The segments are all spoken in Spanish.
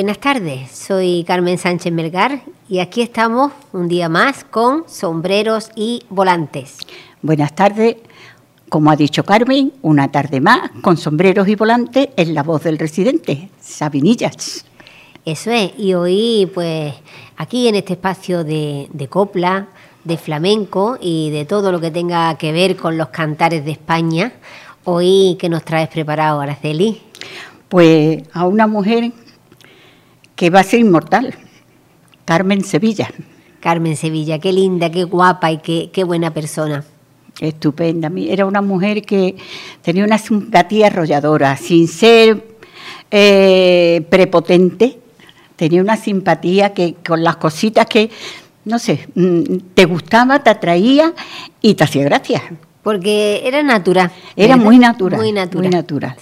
Buenas tardes, soy Carmen Sánchez Melgar y aquí estamos un día más con sombreros y volantes. Buenas tardes, como ha dicho Carmen, una tarde más con sombreros y volantes en la voz del residente, Sabinillas. Eso es, y hoy pues aquí en este espacio de, de copla, de flamenco y de todo lo que tenga que ver con los cantares de España, hoy ¿qué nos traes preparado, Araceli? Pues a una mujer que va a ser inmortal, Carmen Sevilla. Carmen Sevilla, qué linda, qué guapa y qué, qué buena persona. Estupenda. Era una mujer que tenía una simpatía arrolladora, sin ser eh, prepotente, tenía una simpatía que con las cositas que, no sé, mm, te gustaba, te atraía y te hacía gracia. Porque era natural. Era muy natural. Muy natural. Muy natural.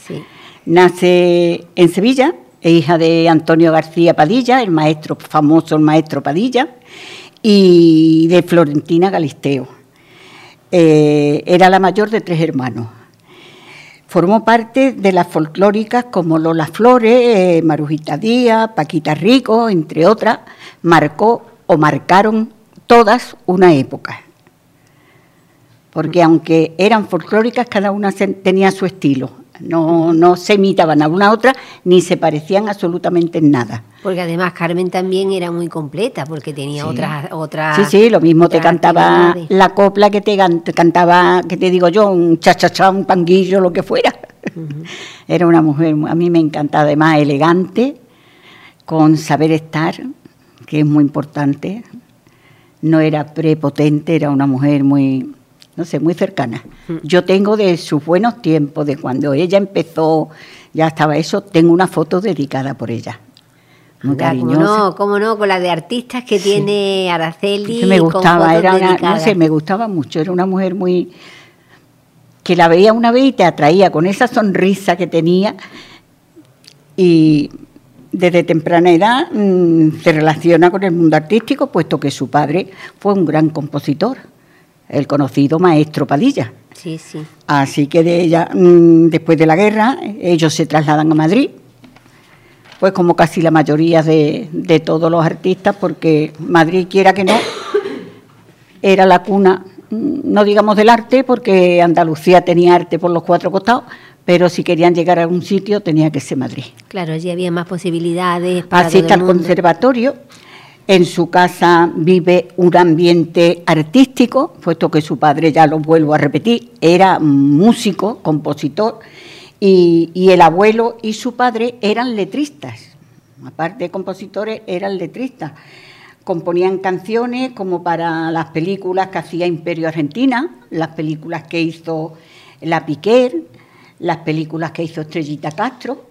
Nace en Sevilla, hija de Antonio García Padilla, el maestro famoso, el maestro Padilla, y de Florentina Galisteo. Eh, era la mayor de tres hermanos. Formó parte de las folclóricas como Lola Flores, eh, Marujita Díaz, Paquita Rico, entre otras, marcó o marcaron todas una época. Porque aunque eran folclóricas, cada una tenía su estilo no, no se imitaban a una a otra ni se parecían absolutamente en nada. Porque además Carmen también era muy completa, porque tenía otras, otras. Sí, sí, lo mismo te cantaba la copla que te, cantaba, que te digo yo, un chachachá, un panguillo, lo que fuera. Era una mujer, a mí me encantaba, además elegante, con saber estar, que es muy importante. No era prepotente, era una mujer muy, no sé, muy cercana. Yo tengo de sus buenos tiempos, de cuando ella empezó, ya estaba eso, tengo una foto dedicada por ella. Muy cariñosa. no, cómo no, con la de artistas que tiene Araceli. me gustaba, era una, no sé, me gustaba mucho, era una mujer muy que la veía una vez y te atraía con esa sonrisa que tenía y desde temprana edad mm, se relaciona con el mundo artístico, puesto que su padre fue un gran compositor el conocido maestro Padilla. Sí, sí. Así que de ella, mm, después de la guerra, ellos se trasladan a Madrid, pues como casi la mayoría de, de todos los artistas, porque Madrid, quiera que no, era la cuna, mm, no digamos del arte, porque Andalucía tenía arte por los cuatro costados, pero si querían llegar a algún sitio tenía que ser Madrid. Claro, allí había más posibilidades. Para Así está el conservatorio, en su casa vive un ambiente artístico, puesto que su padre, ya lo vuelvo a repetir, era músico, compositor, y, el abuelo y su padre eran letristas. Aparte de compositores, eran letristas. Componían canciones como para las películas que hacía Imperio Argentina, las películas que hizo La Piquer, las películas que hizo Estrellita Castro,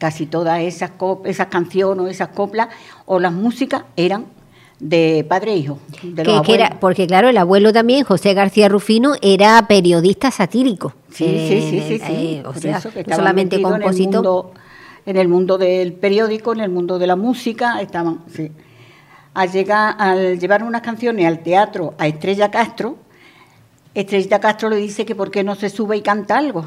casi todas esas, esas canciones o esas coplas o las músicas eran de padre e hijo. porque claro, el abuelo también, José García Rufino, era periodista satírico. Sí, sí, sí, sí, eh, o sea, no solamente compositor. En el, mundo, del periódico, en el mundo de la música, estaban, sí. Al, llegar, al llevar unas canciones al teatro a Estrella Castro, Estrellita Castro le dice que por qué no se sube y canta algo.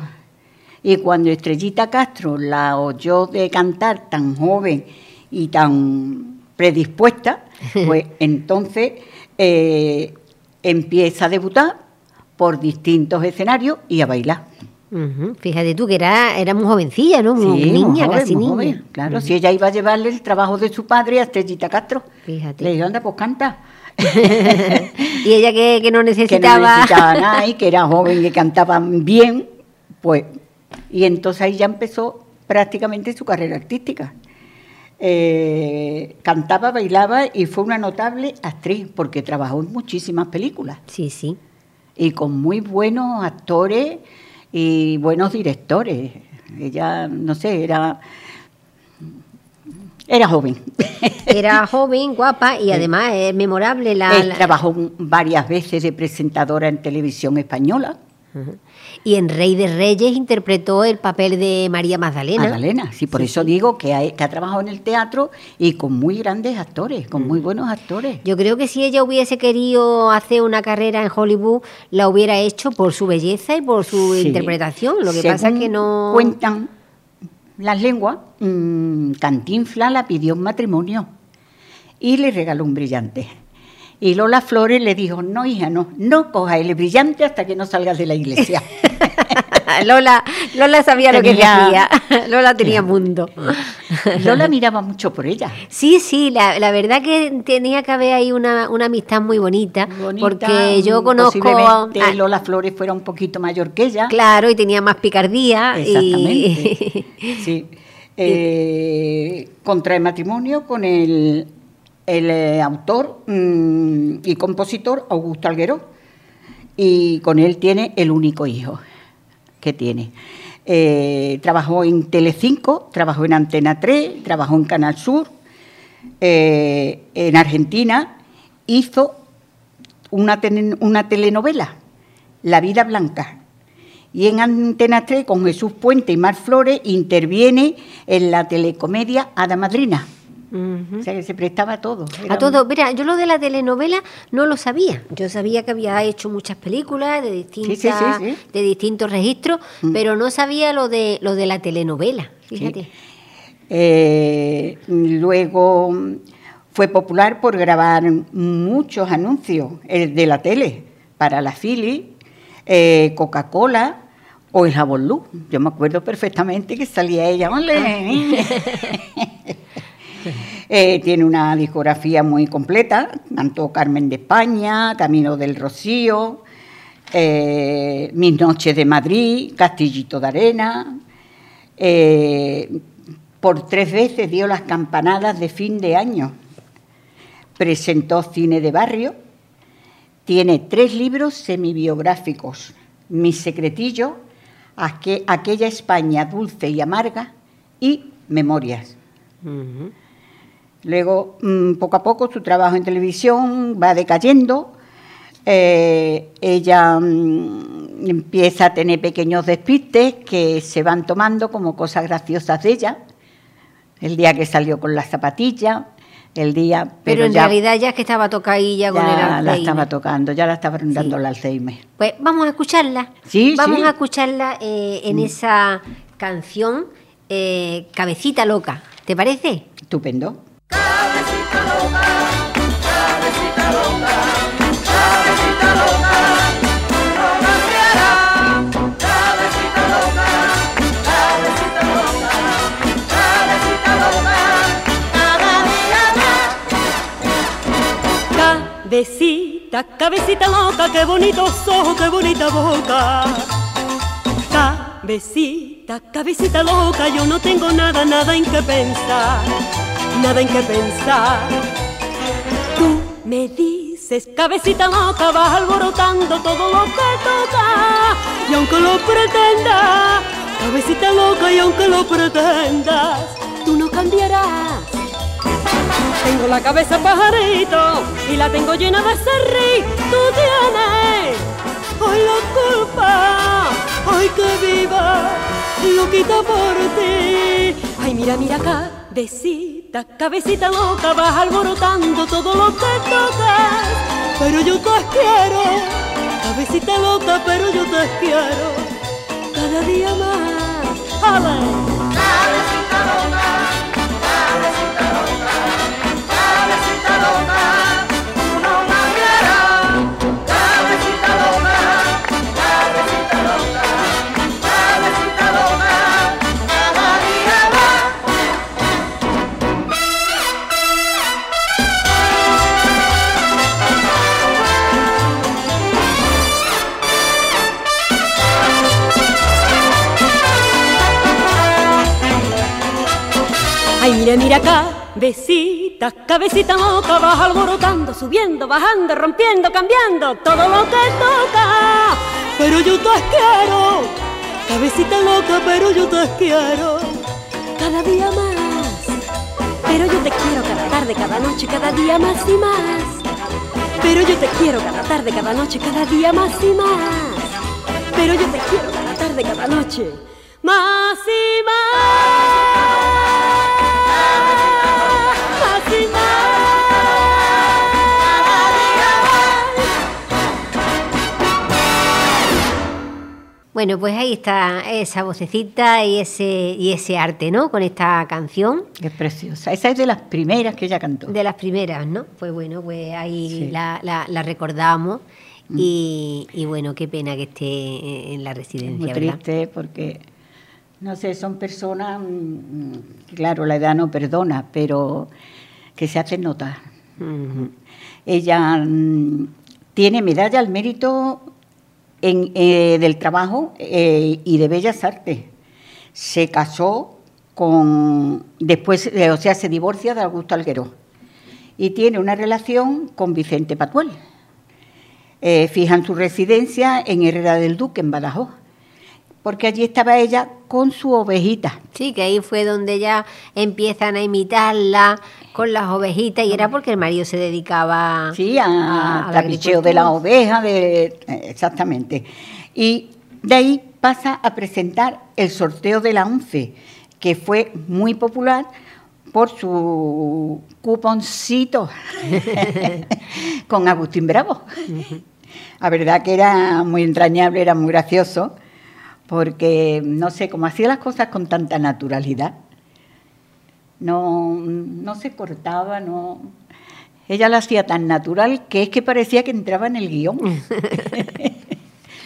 Y cuando Estrellita Castro la oyó de cantar tan joven y tan predispuesta, pues entonces eh, empieza a debutar por distintos escenarios y a bailar. Fíjate tú que era, era muy jovencilla, ¿no? Muy niña, casi niña. claro, si ella iba a llevarle el trabajo de su padre a Estrellita Castro. Fíjate. Le dijo, anda, pues canta. y ella que, que, no necesitaba. Que no necesitaba nada y que era joven, que cantaba bien, pues y entonces ahí ya empezó prácticamente su carrera artística. Eh, cantaba, bailaba y fue una notable actriz porque trabajó en muchísimas películas. Sí, sí. Y con muy buenos actores y buenos directores. Ella, no sé, era era joven. Era joven, guapa y además es memorable la, Trabajó varias veces de presentadora en televisión española. Y en Rey de Reyes interpretó el papel de María Magdalena. Magdalena, sí, por eso digo que ha, que ha, trabajado en el teatro y con muy grandes actores, con muy buenos actores. Yo creo que si ella hubiese querido hacer una carrera en Hollywood, la hubiera hecho por su belleza y por su interpretación. Lo que pasa es que no. Cuentan las lenguas, mm, Cantinfla la pidió en matrimonio y le regaló un brillante. Y Lola Flores le dijo, no, hija, no, no coja el brillante hasta que no salgas de la iglesia. Lola, Lola sabía lo que decía. Lola tenía mundo. Lola miraba mucho por ella. Sí, sí, la, la verdad que tenía que haber ahí una, una amistad muy bonita, porque yo conozco posiblemente Lola Flores fuera un poquito mayor que ella. Claro, y tenía más picardía. Exactamente. Sí. Eh, contrae matrimonio con el el eh, autor mm, y compositor Augusto Alguero y con él tiene el único hijo que tiene. Eh, trabajó en Telecinco, trabajó en Antena 3, trabajó en Canal Sur, eh, en Argentina hizo una, una telenovela, La vida blanca, y en Antena 3 con Jesús Puente y Mar Flores interviene en la telecomedia Ada Madrina. O sea, que se prestaba a todo. a todo. Mira, yo lo de la telenovela no lo sabía. Yo sabía que había hecho muchas películas de, distintas, de distintos registros, mm. pero no sabía lo de, lo de la telenovela, fíjate. Eh, luego fue popular por grabar muchos anuncios de la tele para la Philly, eh, Coca-Cola o el Jabón Luz. Yo me acuerdo perfectamente que salía ella. Eh, tiene una discografía muy completa, cantó Carmen de España, Camino del Rocío, eh, Mis Noches de Madrid, Castillito de Arena. Eh, por tres veces dio las campanadas de fin de año. Presentó cine de barrio. Tiene tres libros semibiográficos. Mi secretillo, Aquella España dulce y amarga y Memorias. Luego, mm, poco a poco, su trabajo en televisión va decayendo. Eh, ella mm, empieza a tener pequeños despistes que se van tomando como cosas graciosas de ella. El día que salió con la zapatilla, el día... Pero, en realidad ya es que estaba tocadilla con el Alzheimer. la estaba tocando, ya la estaba dando el Alzheimer. Pues vamos a escucharla. Sí, Vamos a escucharla eh, en mm. esa canción eh, Cabecita Loca. ¿Te parece? Estupendo. Cabecita, cabecita loca, qué bonitos ojos, qué bonita boca. Cabecita, cabecita loca, yo no tengo nada, nada en qué pensar nada en qué pensar. Tú me dices, cabecita loca, vas alborotando todo lo que toca. Y aunque lo pretenda, cabecita loca, y aunque lo pretendas, tú no cambiarás. Tengo la cabeza pajarito y la tengo llena de serrí. Tú tienes hoy la culpa, hoy que viva, lo quita por ti. Ay, mira, mira decir cabecita loca, vas alborotando todo lo que tocas. Pero yo te quiero, cabecita loca, pero yo te quiero cada día más. Cabecita mira, mira acá, besita, cabecita loca, vas alborotando, subiendo, bajando, rompiendo, cambiando, todo lo que toca. Pero yo te quiero, cabecita loca, pero yo te quiero, cada día más. Pero yo te quiero cada tarde, cada noche, cada día más y más. Pero yo te quiero cada tarde, cada noche, cada día más y más. Pero yo te quiero cada tarde, cada noche, más y más. Bueno, pues ahí está esa vocecita y ese, y ese arte, ¿no? Con esta canción. Es preciosa. Esa es de las primeras que ella cantó. De las primeras, ¿no? Pues bueno, pues ahí Sí. la, la- la recordamos y, y bueno, qué pena que esté en la Es residencia, muy ¿verdad? triste porque, no sé, son personas, mm, claro, la edad no perdona, pero que se hacen notar. Ella mm, tiene medalla al mérito eh, del trabajo eh, y de bellas artes. Se casó con, después, eh, o sea, se divorcia de Augusto Alguero y tiene una relación con Vicente Patuel. Fijan su residencia en Herrera del Duque, en Badajoz, porque allí estaba ella con su ovejita. Sí, que ahí fue donde ya empiezan a imitarla con las ovejitas y era porque el marido se dedicaba Sí, a, a- a la de la oveja, de, eh, exactamente. Y de ahí pasa a presentar el sorteo de la ONCE, que fue muy popular por su cuponcito con Agustín Bravo. La verdad que era muy entrañable, era muy gracioso, porque no sé, cómo hacía las cosas con tanta naturalidad. No, no se cortaba, no. Ella lo hacía tan natural que es que parecía que entraba en el guion.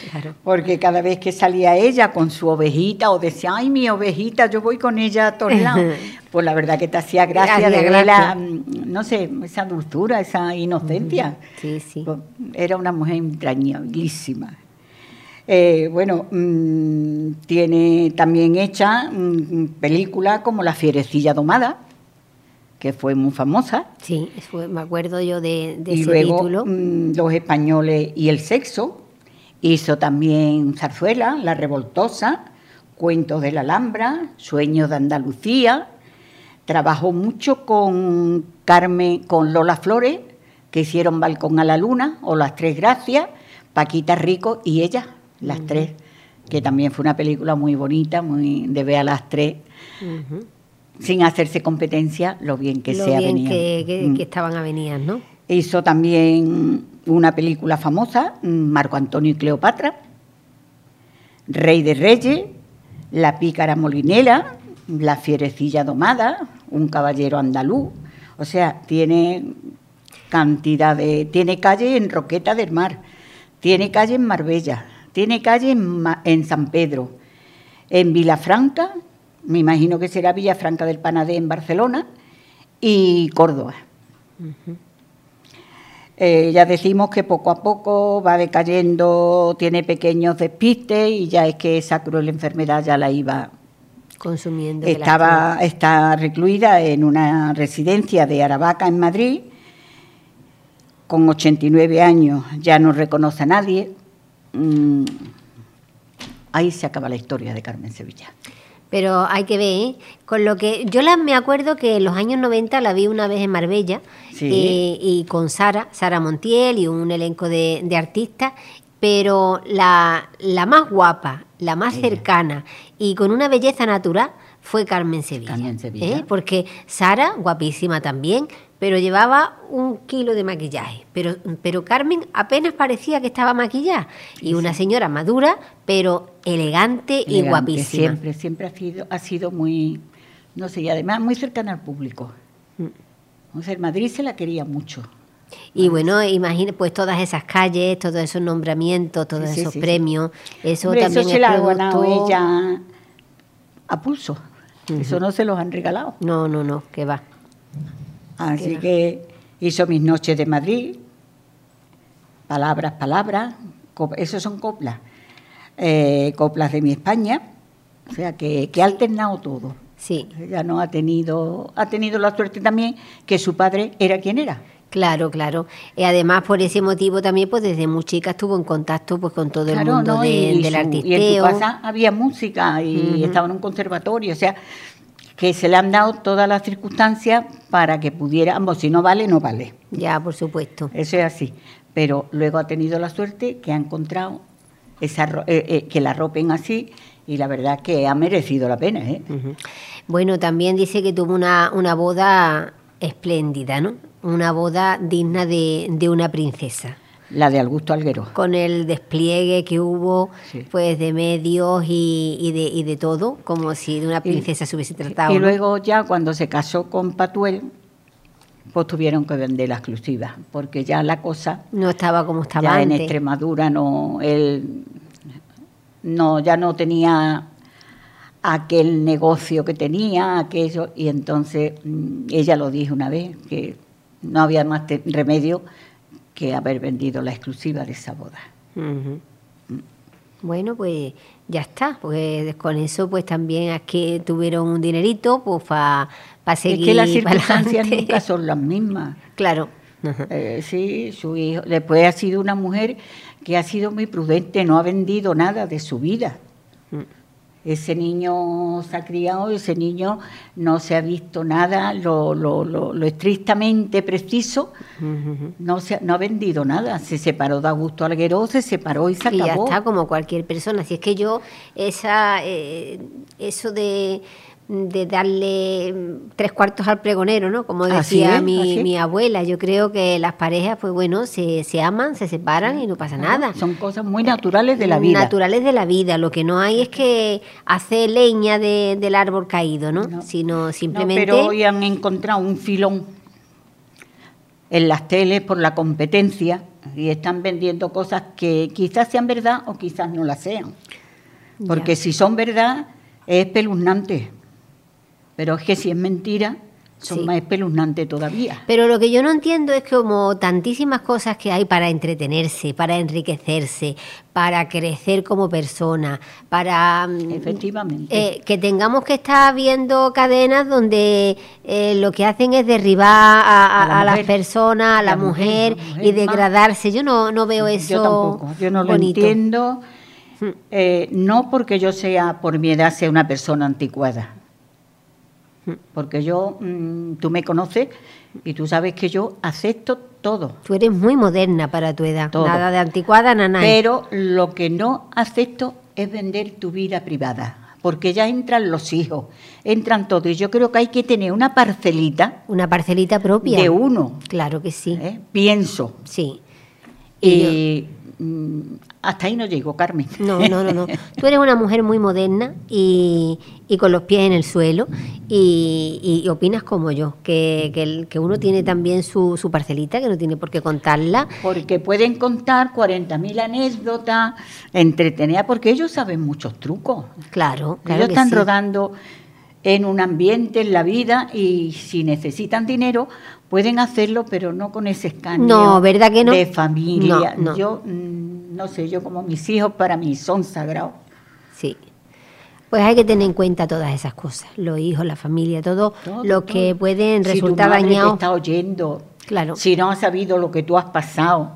Claro. Porque cada vez que salía ella con su ovejita o decía, ay, mi ovejita, yo voy con ella a todos lados, pues la verdad que te hacía gracia de gracia. verla, mm, no sé, esa dulzura, esa inocencia. Sí, sí. Pues, Era una mujer entrañabilísima. Eh, bueno, mm, tiene también hecha mm, películas como La Fierecilla Domada, que fue muy famosa, Sí, fue- me acuerdo yo de, de y ese luego título. mm, Los Españoles y el Sexo. Hizo también Zarzuela, La Revoltosa, Cuentos de la Alhambra, Sueños de Andalucía. Trabajó mucho con Carmen, con Lola Flores, que hicieron Balcón a la Luna o Las Tres Gracias, Paquita Rico y ella, las tres, que también fue una película muy bonita, muy de ver a las tres, sin hacerse competencia, lo bien que Lo se bien avenía. que, que- Mm. que estaban avenidas, ¿no? Hizo también una película famosa, Marco Antonio y Cleopatra, Rey de Reyes, La pícara molinera, La fierecilla domada, Un caballero andaluz. O sea, tiene cantidad de... Tiene calle en Roqueta del Mar, tiene calle en Marbella, tiene calle en, San Pedro, en Vilafranca, me imagino que será Villafranca del Panadé en Barcelona, y Córdoba. Eh, ya decimos que poco a poco va decayendo, tiene pequeños despistes y ya es que esa cruel enfermedad ya la iba. Consumiendo. Estaba, está recluida en una residencia de Aravaca en Madrid, con 89 años, ya no reconoce a nadie. Mm, ahí se acaba la historia de Carmen Sevilla. Pero hay que ver, ¿eh? con lo que yo la, me acuerdo que en los años 90 la vi una vez en Marbella Sí. eh, y con Sara, Sara Montiel y un elenco de, de artistas, pero la, la más guapa, la más cercana y con una belleza natural fue Carmen Sevilla. Carmen Sevilla. ¿eh? Porque Sara, guapísima también, pero llevaba un kilo de maquillaje. Pero, pero Carmen apenas parecía que estaba maquillada. Y una señora madura, pero elegante, y guapísima. Siempre, siempre ha sido, ha sido muy, no sé, y además muy cercana al público. O sea, en Madrid se la quería mucho. Y bueno, imagina pues todas esas calles, todos esos nombramientos, todos Sí, sí, esos premios, eso Hombre, también eso es se la ha ganado ella a pulso. Eso no se los han regalado. No, no, no, que va. Así va. que hizo mis noches de Madrid, palabras, palabras, eso son coplas, Eh, coplas de mi España, o sea que, que ha alternado todo. Sí, Ella no ha tenido, ha tenido la suerte también que su padre era quien era. Claro, claro. Y además por ese motivo también, pues desde muy chica estuvo en contacto pues con todo el mundo ¿no? de- y, del su- artisteo. y en su casa había música y estaba en un conservatorio, o sea, que se le han dado todas las circunstancias para que pudiera, ambos, si no vale, no vale. Ya, por supuesto. Eso es así. Pero luego ha tenido la suerte que ha encontrado esa, eh, eh, que la ropen así y la verdad que ha merecido la pena. ¿eh? Bueno, también dice que tuvo una, una boda espléndida, ¿no? Una boda digna de, de una princesa. La de Augusto Alguero. con el despliegue que hubo Sí. pues de medios y, y de, y de todo, como si de una princesa se hubiese tratado. Y luego ya cuando se casó con Patuel, pues tuvieron que vender la exclusiva, porque ya la cosa, no estaba como estaba ya en. Extremadura no, él no, ya no tenía aquel negocio que tenía, aquello, y entonces mm, ella lo dijo una vez, que no había más remedio que haber vendido la exclusiva de esa boda. Ujú. Bueno, pues ya está, pues con eso pues también es que tuvieron un dinerito pues para seguir es que las circunstancias adelante. nunca son las mismas. Claro. Eh, sí, su hijo. Después ha sido una mujer que ha sido muy prudente, no ha vendido nada de su vida. Mm. Ese niño se ha criado, ese niño no se ha visto nada, lo, lo, lo, lo estrictamente preciso, no, se, ha- no ha vendido nada. Se separó de Augusto Alguero, se separó y se Y ya acabó. está, como cualquier persona. Si es que yo, esa, eh, eso de, de darle mm, tres cuartos al pregonero, ¿no? Como decía es, mi, mi abuela, yo creo que las parejas, pues bueno, se, se aman, se separan y no pasa nada. Son cosas muy naturales de la vida. Naturales de la vida. Lo que no hay es que hace leña de- del árbol caído, ¿no? No. Sino No, simplemente. pero hoy han encontrado un filón en las teles por la competencia y están vendiendo cosas que quizás sean verdad o quizás no las sean. Porque si son verdad es espeluznante. Pero es que si es mentira, son Sí. más espeluznantes todavía. Pero lo que yo no entiendo es que como tantísimas cosas que hay para entretenerse, para enriquecerse, para crecer como persona, para mm, Efectivamente. eh, que tengamos que estar viendo cadenas donde eh, lo que hacen es derribar a, a- A la a las personas, a la, La mujer, mujer, la mujer y degradarse. Yo no, no veo eso yo tampoco, yo no lo entiendo. Eh, no porque yo sea, por mi edad, sea una persona anticuada. Porque yo, mm, tú me conoces y tú sabes que yo acepto todo. Tú eres muy moderna para tu edad. Todo. Nada de anticuada, nada. Pero lo que no acepto es vender tu vida privada. Porque ya entran los hijos, entran todos. Y yo creo que hay que tener una parcelita Una parcelita propia. de uno. Claro que sí. ¿eh? Pienso. Sí. Y Y hasta ahí no llego, Carmen. No, no, no, no. Tú eres una mujer muy moderna y, y con los pies en el suelo y, y opinas como yo, que, que, el- que uno tiene también su, su parcelita, que no tiene por qué contarla. Porque pueden contar 40.000 anécdotas entretenidas, porque ellos saben muchos trucos. Claro, claro ellos que están sí. rodando en un ambiente, en la vida, y si necesitan dinero, pueden hacerlo, pero no con ese escándalo No, ¿verdad que no? de familia. No, no. Yo, mm, no sé, yo como mis hijos para mí son sagrados. Sí. Pues hay que tener en cuenta todas esas cosas, los hijos, la familia, todo, Todo, lo que todo. pueden Si tu resultar madre te está oyendo, Claro. Mm. si no ha sabido lo que tú has pasado,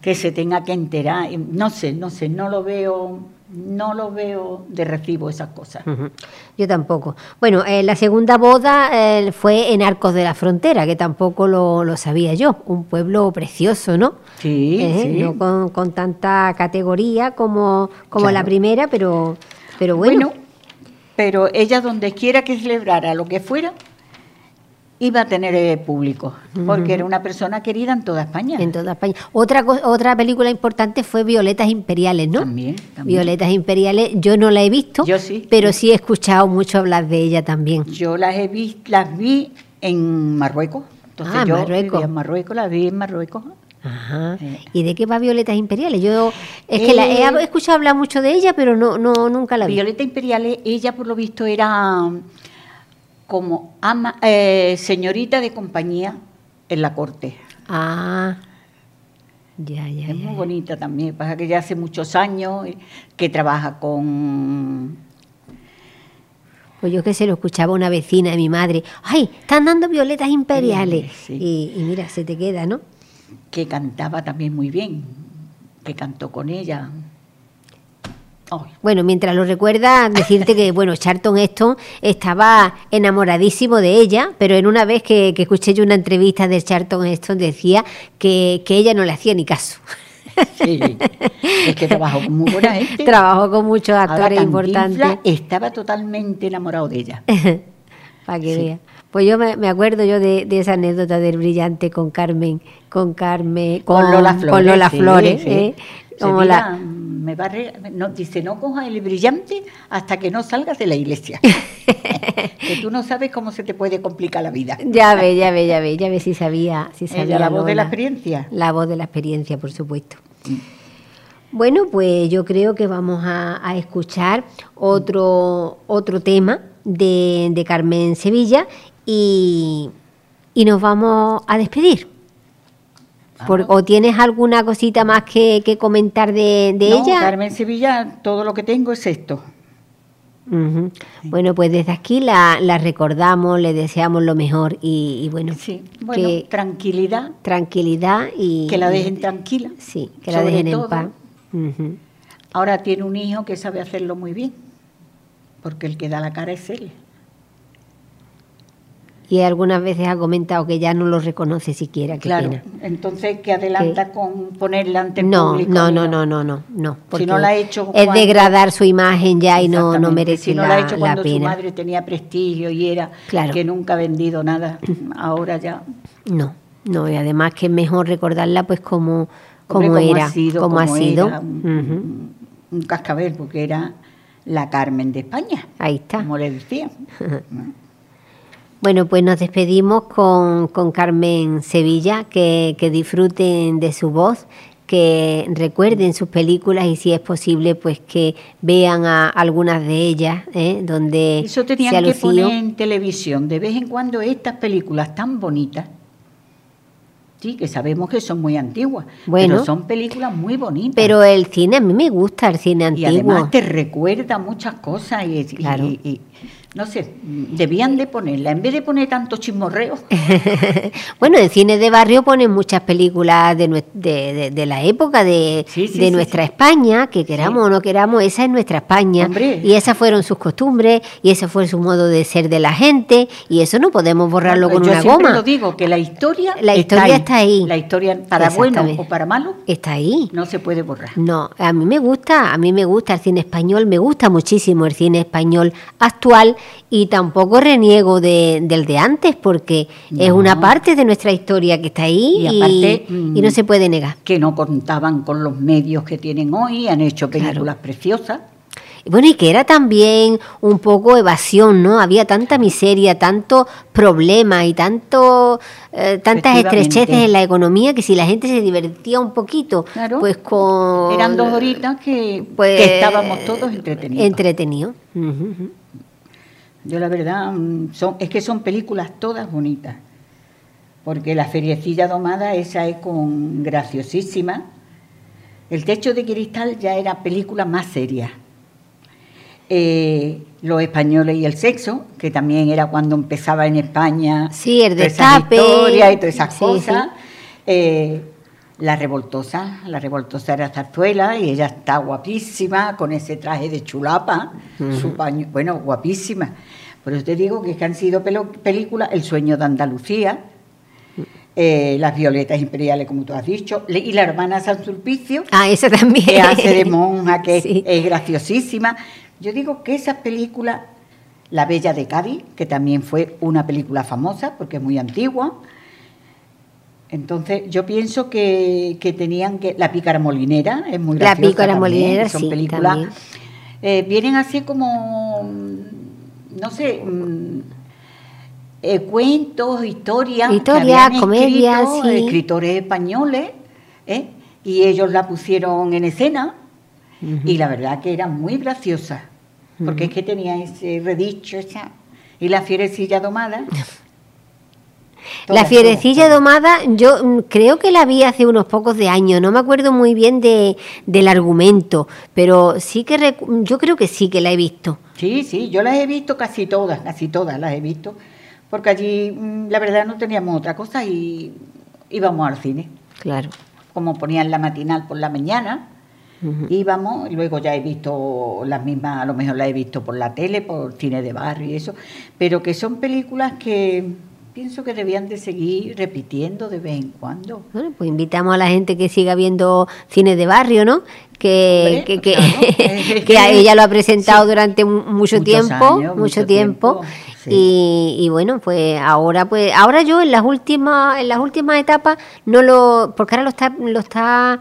que se tenga que enterar, no sé, no sé, no lo veo, no lo veo de recibo esas cosas. Ujú. Yo tampoco. Bueno, eh, la segunda boda eh, fue en Arcos de la Frontera, que tampoco lo, lo sabía yo. Un pueblo precioso, ¿no? Sí, Eh, sí. No con, con tanta categoría como, como Claro. la primera, pero, pero bueno. Bueno, pero ella donde quiera que celebrara lo que fuera, iba a tener eh, público, porque era una persona querida en toda España. En toda España. Otra, otra película importante fue Violetas Imperiales, ¿no? También, también. Violetas Imperiales, yo no la he visto, Yo sí. pero sí he escuchado mucho hablar de ella también. Yo las he visto, las vi en Marruecos. Entonces Ah, yo Marruecos. vivía en Marruecos, las vi en Marruecos. Ajá. Eh. ¿Y de qué va Violetas Imperiales? Yo es que la, Eh, he escuchado hablar mucho de ella, pero no, no nunca la vi. Violeta Imperiales, ella por lo visto era como ama, eh, señorita de compañía en la corte. Ah, ya, ya, Es ya. muy bonita también, pasa que ya hace muchos años que trabaja con Pues yo que se lo escuchaba una vecina de mi madre. ¡Ay! Están dando violetas imperiales. Sí, sí. Y, y mira, se te queda, ¿no? que cantaba también muy bien, que cantó con ella. Bueno, mientras lo recuerda, decirte que, bueno, Charlton Heston estaba enamoradísimo de ella, pero en una vez que, que escuché yo una entrevista de Charlton Heston decía que, que ella no le hacía ni caso. sí, es que trabajó con muy buena gente. Trabajó con muchos actores importantes. estaba totalmente enamorado de ella. para que Sí. vea. Pues yo me, me acuerdo yo de, de esa anécdota del brillante con Carmen, con Carmen, con, Con Lola Flores. con Lola Flores, sí. ¿eh? Como mira, la- me va a re- no, dice, no cojas el brillante hasta que no salgas de la iglesia. que tú no sabes cómo se te puede complicar la vida. Ya ve, ya ve, ya ve, ya ve si sabía, si sabía la voz de la experiencia. La voz de la experiencia, por supuesto. Bueno, pues yo creo que vamos a, a escuchar otro, otro tema de, de Carmen Sevilla y, y nos vamos a despedir. Por- ¿O tienes alguna cosita más que, que comentar de, de No, ella? Carmen Sevilla, todo lo que tengo es esto. Bueno, pues desde aquí la, la recordamos, le deseamos lo mejor y, y bueno, Sí, bueno, que tranquilidad, tranquilidad y que la dejen tranquila. Sí, que la dejen en paz. Ahora tiene un hijo que sabe hacerlo muy bien, porque el que da la cara es él. Y algunas veces ha comentado que ya no lo reconoce siquiera, Claro, pena. entonces que adelanta con ponerla ante el No, público. no, no, no, no, no, no. porque no la ha hecho es cuando- degradar su imagen ya y no, no merece si no la, la ha hecho la cuando su pena. madre tenía prestigio y era Claro. que nunca ha vendido nada, ahora ya. No, no, y además que es mejor recordarla pues como, Hombre, como cómo era, ha sido, como ha sido. era, un, un cascabel, porque era la Carmen de España, Ahí está. como le decían. Bueno, pues nos despedimos con, con Carmen Sevilla, que, que disfruten de su voz, que recuerden sus películas y si es posible, pues que vean a algunas de ellas, ¿eh? donde Eso se tenían ha que poner en televisión de vez en cuando estas películas tan bonitas. Sí, que sabemos que son muy antiguas, Bueno. pero son películas muy bonitas. Pero el cine, a mí me gusta el cine y antiguo. además te recuerda muchas cosas y, y- Claro. y- y, no sé, debían de ponerla, en vez de poner tanto chismorreo, bueno, en cine de barrio ponen muchas películas de, nue- de, de- de la época de, Sí, sí, de sí, nuestra. España, que queramos o no queramos, esa es nuestra España. Hombre. Y esas fueron sus costumbres, y ese fue su modo de ser de la gente, y eso no podemos borrarlo con yo una siempre goma. lo digo, que la historia, La historia está ahí. La historia, para bueno o para malo, Está ahí. no se puede borrar. No, a mí me gusta, a mí me gusta el cine español, me gusta muchísimo el cine español actual y tampoco reniego de, del de antes porque es No. una parte de nuestra historia que está ahí Y aparte, y mm, no se puede negar. Que no contaban con los medios que tienen hoy, han hecho películas preciosas. Y Bueno, y que era también un poco evasión, ¿no? Había tanta miseria, tanto problema y tanto eh, tantas estrecheces en la economía que si la gente se divertía un poquito, Claro. pues con... Eran dos horitas que, pues, que estábamos todos entretenidos. Entretenidos. Ujú, ujú. Yo la verdad, mm, son, es que son películas todas bonitas. Porque la feriecilla domada, esa es con graciosísima. El techo de cristal ya era película más seria. Eh, los españoles y el sexo, que también era cuando empezaba en España Sí, el destape. historias y todas esas Sí, cosas. Eh, la revoltosa, la revoltosa era Zarzuela y ella está guapísima con ese traje de chulapa, su paño, bueno, guapísima. Por eso te digo que, es que han sido películas, El sueño de Andalucía, eh, Las violetas imperiales, como tú has dicho, y la hermana San Sulpicio, Ah, esa también. que hace de monja, que es- es graciosísima. Yo digo que esas películas, La Bella de Cádiz, que también fue una película famosa porque es muy antigua. Entonces, yo pienso que, que tenían que. La Pícara Molinera es muy La graciosa. Pícara también, Molinera, son sí, películas. eh, vienen así como. mm, No sé. mm, eh, cuentos, historias. que Historia, habían comedia, escrito sí. Escritores españoles. ¿eh? Y ellos la pusieron en escena. Y la verdad que era muy graciosa, porque es que tenía ese redicho, esa, y la fierecilla domada. La fierecilla todas, domada, yo mm, creo que la vi hace unos pocos de años, no me acuerdo muy bien de, del argumento, pero sí que recu- yo creo que sí que la he visto. Sí, sí, yo las he visto casi todas, casi todas las he visto, porque allí mm, la verdad no teníamos otra cosa y íbamos al cine. Claro. Como ponían la matinal por la mañana, íbamos, y luego ya he visto las mismas, a lo mejor las he visto por la tele, por cine de barrio y eso, pero que son películas que pienso que debían de seguir repitiendo de vez en cuando. Bueno, pues invitamos a la gente que siga viendo cine de barrio, ¿no? que, Hombre, que, que, claro. que ella lo ha presentado Sí. durante mu- mucho Muchos tiempo, años, mucho mucho tiempo. tiempo, sí. Y, y bueno, pues ahora pues ahora yo en las últimas en las últimas etapas no lo porque ahora lo está lo está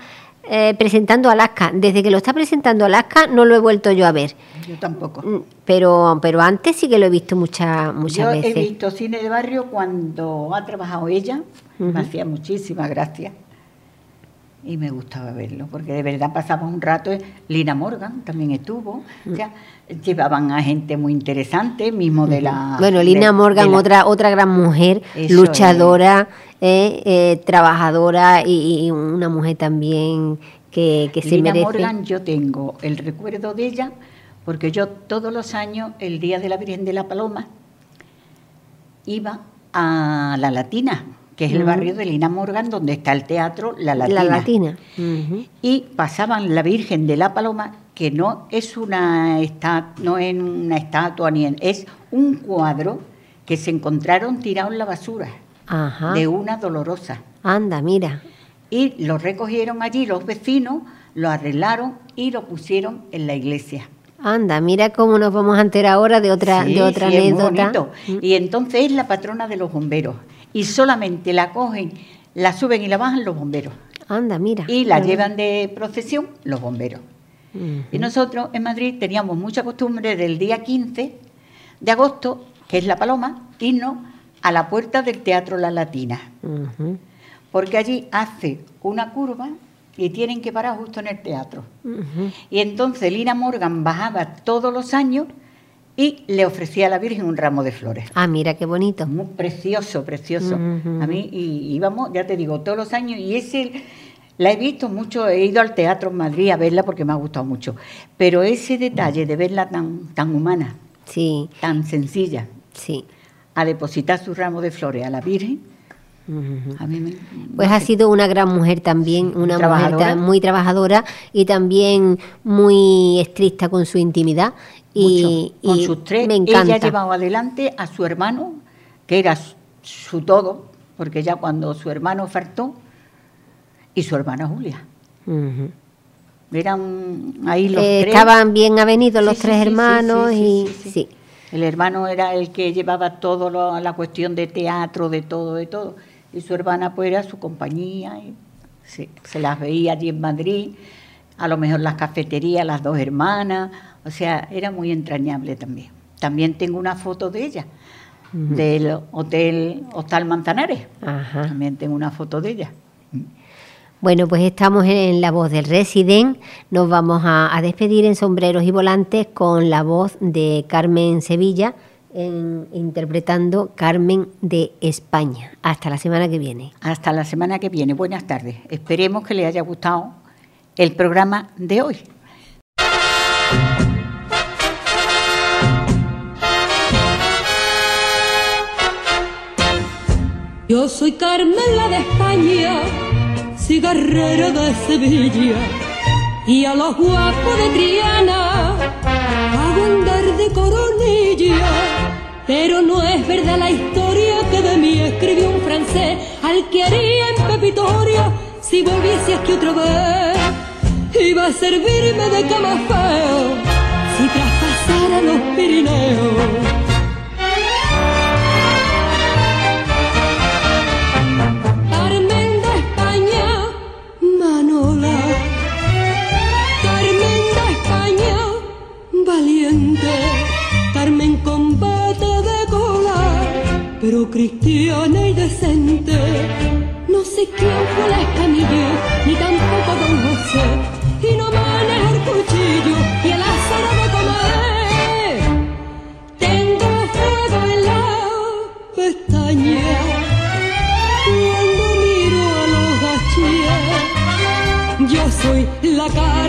eh, presentando Alaska. Desde que lo está presentando Alaska no lo he vuelto yo a ver. Yo tampoco. Mm, Pero pero antes sí que lo he visto muchas muchas Yo he veces. visto cine de barrio cuando ha trabajado ella, me hacía muchísimas gracias y me gustaba verlo, porque de verdad pasamos un rato. Lina Morgan también estuvo, o sea, llevaban a gente muy interesante, mismo de la. Bueno, Lina de Morgan, otra otra gran mujer, luchadora, eh, eh, trabajadora y, y una mujer también que, que se Lina merece. Morgan, yo tengo el recuerdo de ella, porque yo todos los años, el día de la Virgen de la Paloma, iba a La Latina, que es el barrio de Lina Morgan, donde está el teatro La Latina. La latina. Ujú. Y pasaban la Virgen de la Paloma, que no es una, esta- no es una estatua, ni en- es un cuadro que se encontraron tirado en la basura, Ajá. de una dolorosa. Anda, mira. Y lo recogieron allí los vecinos, lo arreglaron y lo pusieron en la iglesia. Anda, mira cómo nos vamos a enterar ahora de otra, Sí, de otra sí, es muy anécdota. bonito. Y entonces es la patrona de los bomberos. Y solamente la cogen, la suben y la bajan los bomberos. Anda, mira. Y la llevan de procesión los bomberos. Y nosotros en Madrid teníamos mucha costumbre del día 15 de agosto, que es la paloma, irnos a la puerta del Teatro La Latina. Porque allí hace una curva y tienen que parar justo en el teatro. Y entonces Lina Morgan bajaba todos los años y le ofrecía a la Virgen un ramo de flores. Ah, mira qué bonito. Muy precioso, precioso. A mí y, íbamos, ya te digo, todos los años y ese la he visto mucho, he ido al teatro en Madrid a verla porque me ha gustado mucho. Pero ese detalle de verla tan, tan humana, Sí, tan sencilla, sí. a depositar su ramo de flores a la Virgen, Ujú. a mí me... Pues no ha sé. sido una gran mujer también, una Trabajadora. mujer muy trabajadora y también muy estricta con su intimidad. Y, mucho. Con y sus tres, me encanta. ella llevaba adelante a su hermano, que era su, su todo, porque ya cuando su hermano faltó, y su hermana Julia. Eran ahí los Eh, tres. estaban bien avenidos los Sí, sí, tres sí, hermanos y sí. El hermano era el que llevaba todo lo- la cuestión de teatro, de todo, de todo. Y su hermana pues era su compañía. Y sí, se las veía allí en Madrid, a lo mejor las cafeterías, las dos hermanas. O sea, era muy entrañable también. También tengo una foto de ella, del Hotel Hostal Manzanares. Ajá. También tengo una foto de ella. Bueno, pues estamos en la voz del Resident. Nos vamos a, a despedir en sombreros y volantes con la voz de Carmen Sevilla, en- interpretando Carmen de España. Hasta la semana que viene. Hasta la semana que viene. Buenas tardes. Esperemos que les haya gustado el programa de hoy. Yo soy Carmen la de España, cigarrera de Sevilla, y a los guapos de Triana hago andar de coronilla. Pero no es verdad la historia que de mí escribió un francés al que haría en Pepitoria si volviese aquí otra vez. Iba a servirme de cama feo si traspasara los Pirineos. Carmen de España, Manola. Carmen de España, valiente. Pero cristiana y decente. No sé quién fue la escamilla, ni tampoco don José. Y no maneja el cuchillo y el azar de comer. Tengo fuego en la pestaña cuando miro a los gachíes. Yo soy la Carmen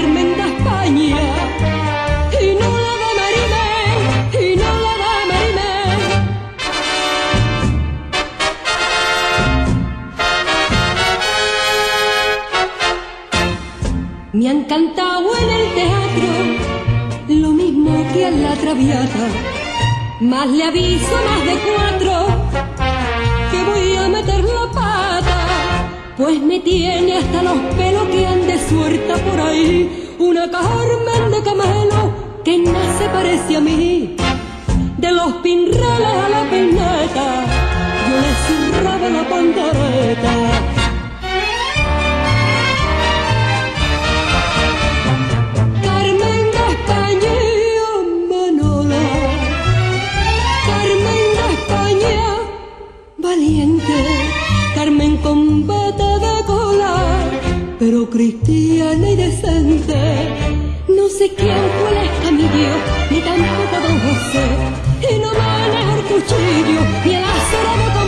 Me han cantado en el teatro lo mismo que en la traviata. Más le aviso a más de cuatro que voy a meter la pata. Pues me tiene hasta los pelos que han de suelta por ahí. Una Carmen de camelo que nada se parece a mí. De los pinrales a la peineta, yo le cerraba la pandereta. cristiana y decente. No sé quién fue a mi Dios, ni tampoco don José. Y no maneja el cuchillo, ni el acero de